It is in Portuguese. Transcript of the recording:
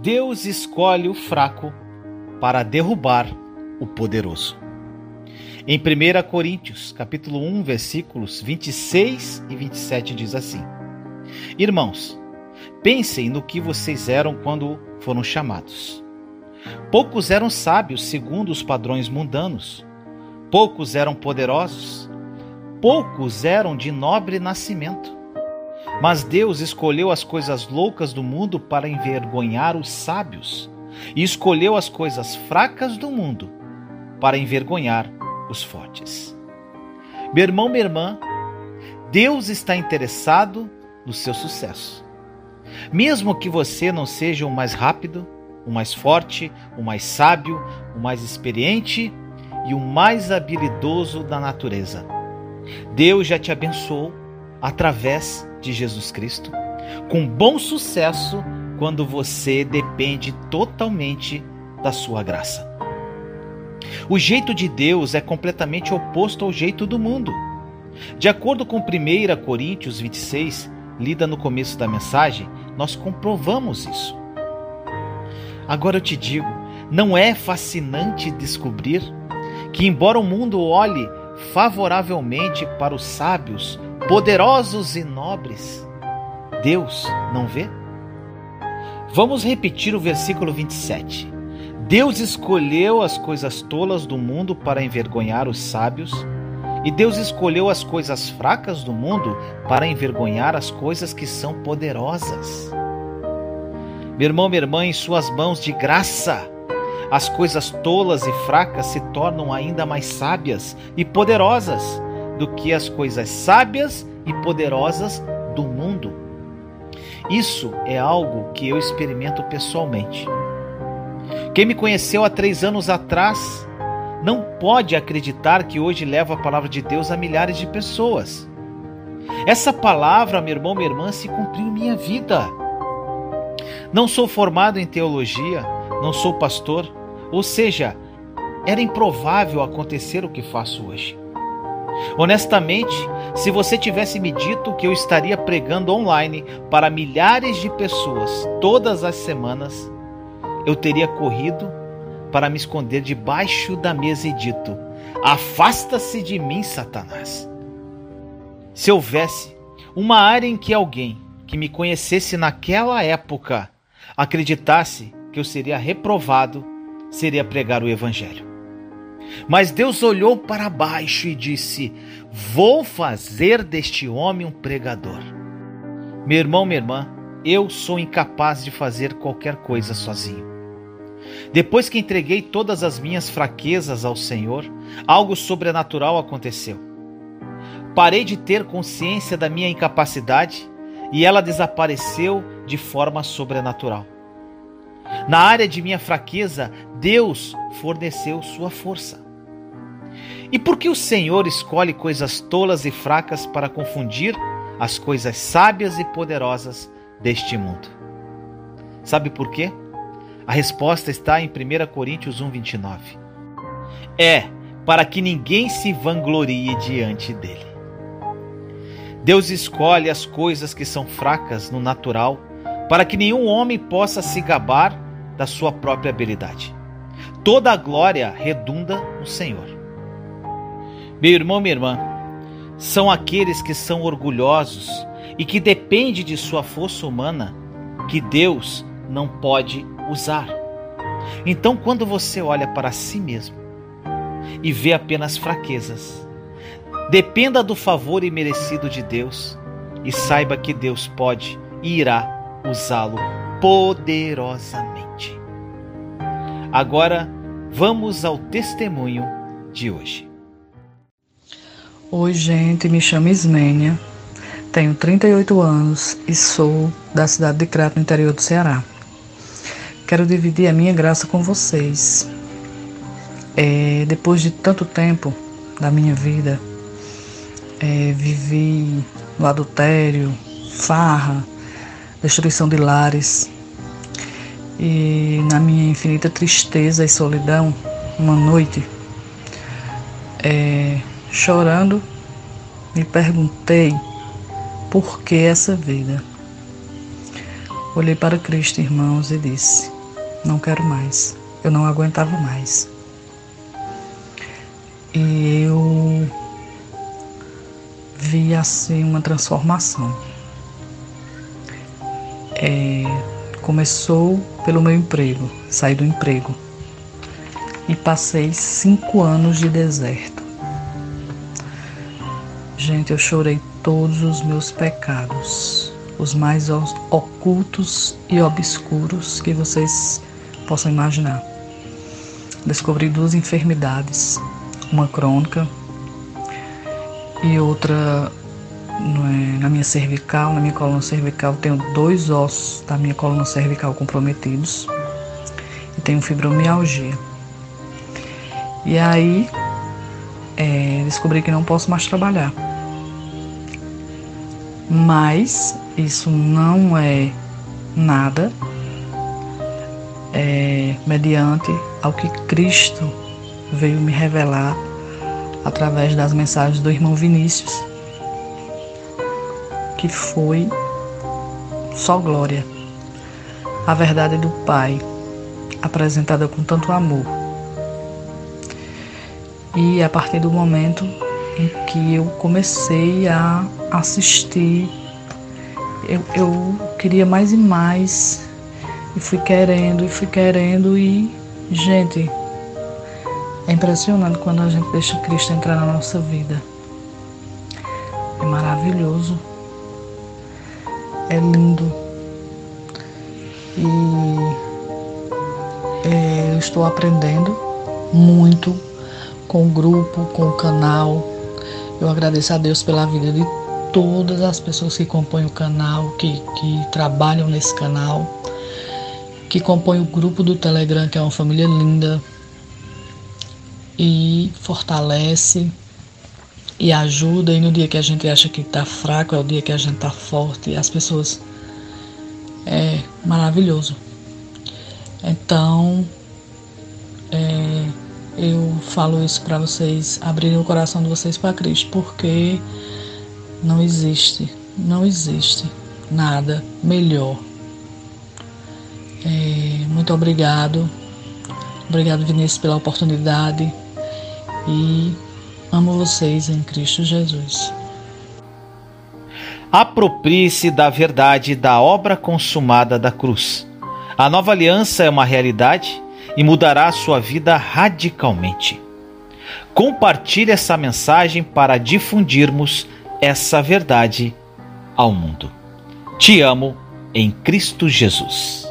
Deus escolhe o fraco para derrubar o poderoso. Em 1 Coríntios, capítulo 1, versículos 26 e 27 diz assim: Irmãos, pensem no que vocês eram quando foram chamados. Poucos eram sábios segundo os padrões mundanos. Poucos eram poderosos. Poucos eram de nobre nascimento. Mas Deus escolheu as coisas loucas do mundo para envergonhar os sábios, e escolheu as coisas fracas do mundo para envergonhar os fortes. Meu irmão, minha irmã, Deus está interessado no seu sucesso. Mesmo que você não seja o mais rápido, o mais forte, o mais sábio, o mais experiente e o mais habilidoso da natureza. Deus já te abençoou através de Jesus Cristo, com bom sucesso quando você depende totalmente da sua graça. O jeito de Deus é completamente oposto ao jeito do mundo. De acordo com 1 Coríntios 26, lida no começo da mensagem, nós comprovamos isso. Agora eu te digo, não é fascinante descobrir que, embora o mundo olhe favoravelmente para os sábios, poderosos e nobres, Deus não vê? Vamos repetir o versículo 27. Deus escolheu as coisas tolas do mundo para envergonhar os sábios, e Deus escolheu as coisas fracas do mundo para envergonhar as coisas que são poderosas. Meu irmão, minha irmã, em suas mãos de graça, as coisas tolas e fracas se tornam ainda mais sábias e poderosas do que as coisas sábias e poderosas do mundo. Isso é algo que eu experimento pessoalmente. Quem me conheceu há três anos atrás não pode acreditar que hoje levo a palavra de Deus a milhares de pessoas. Essa palavra, meu irmão, minha irmã, se cumpriu em minha vida. Não sou formado em teologia, não sou pastor, ou seja, era improvável acontecer o que faço hoje. Honestamente, se você tivesse me dito que eu estaria pregando online para milhares de pessoas todas as semanas, eu teria corrido para me esconder debaixo da mesa e dito: Afasta-se de mim, Satanás. Se houvesse uma área em que alguém que me conhecesse naquela época acreditasse que eu seria reprovado, seria pregar o Evangelho. Mas Deus olhou para baixo e disse: Vou fazer deste homem um pregador. Meu irmão, minha irmã, eu sou incapaz de fazer qualquer coisa sozinho. Depois que entreguei todas as minhas fraquezas ao Senhor, algo sobrenatural aconteceu. Parei de ter consciência da minha incapacidade e ela desapareceu de forma sobrenatural. Na área de minha fraqueza, Deus forneceu sua força. E por que o Senhor escolhe coisas tolas e fracas para confundir as coisas sábias e poderosas deste mundo? Sabe por quê? A resposta está em 1 Coríntios 1:29. É para que ninguém se vanglorie diante dele. Deus escolhe as coisas que são fracas no natural para que nenhum homem possa se gabar da sua própria habilidade. Toda a glória redunda no Senhor. Meu irmão, minha irmã, são aqueles que são orgulhosos e que dependem de sua força humana que Deus não pode usar. Então, quando você olha para si mesmo e vê apenas fraquezas, dependa do favor imerecido de Deus e saiba que Deus pode e irá usá-lo poderosamente. Agora, vamos ao testemunho de hoje. Oi, gente, me chamo Ismênia, tenho 38 anos e sou da cidade de Crato, no interior do Ceará. Quero dividir a minha graça com vocês. É, depois de tanto tempo da minha vida, é, vivi no adultério, farra, destruição de lares. E na minha infinita tristeza e solidão, uma noite, é, chorando, me perguntei por que essa vida. Olhei para Cristo, irmãos, e disse: Não quero mais. Eu não aguentava mais. E eu vi assim uma transformação. É, começou pelo meu emprego, saí do emprego e passei cinco anos de deserto. Gente, eu chorei todos os meus pecados, os mais ocultos e obscuros que vocês possam imaginar. Descobri duas enfermidades, uma crônica e outra na minha cervical, na minha coluna cervical, tenho dois ossos da minha coluna cervical comprometidos e tenho fibromialgia. E aí é, descobri que não posso mais trabalhar. Mas isso não é nada é, mediante ao que Cristo veio me revelar através das mensagens do irmão Vinícius, que foi só glória. A verdade do Pai, apresentada com tanto amor. E a partir do momento em que eu comecei a assistir, eu, eu queria mais e mais, e fui querendo, e fui querendo, e, gente, é impressionante quando a gente deixa Cristo entrar na nossa vida. É maravilhoso. É lindo. E é, eu estou aprendendo muito com o grupo, com o canal. Eu agradeço a Deus pela vida de todas as pessoas que compõem o canal, que, que trabalham nesse canal, que compõem o grupo do Telegram, que é uma família linda e fortalece e ajuda. E no dia que a gente acha que está fraco, é o dia que a gente está forte. E as pessoas. É maravilhoso. Então, é, eu falo isso para vocês abrirem o coração de vocês para Cristo, porque não existe, não existe nada melhor. É, muito obrigado. Obrigado, Vinícius, pela oportunidade e amo vocês em Cristo Jesus. Aproprie-se da verdade da obra consumada da cruz. A nova aliança é uma realidade e mudará a sua vida radicalmente. Compartilhe essa mensagem para difundirmos essa verdade ao mundo. Te amo em Cristo Jesus.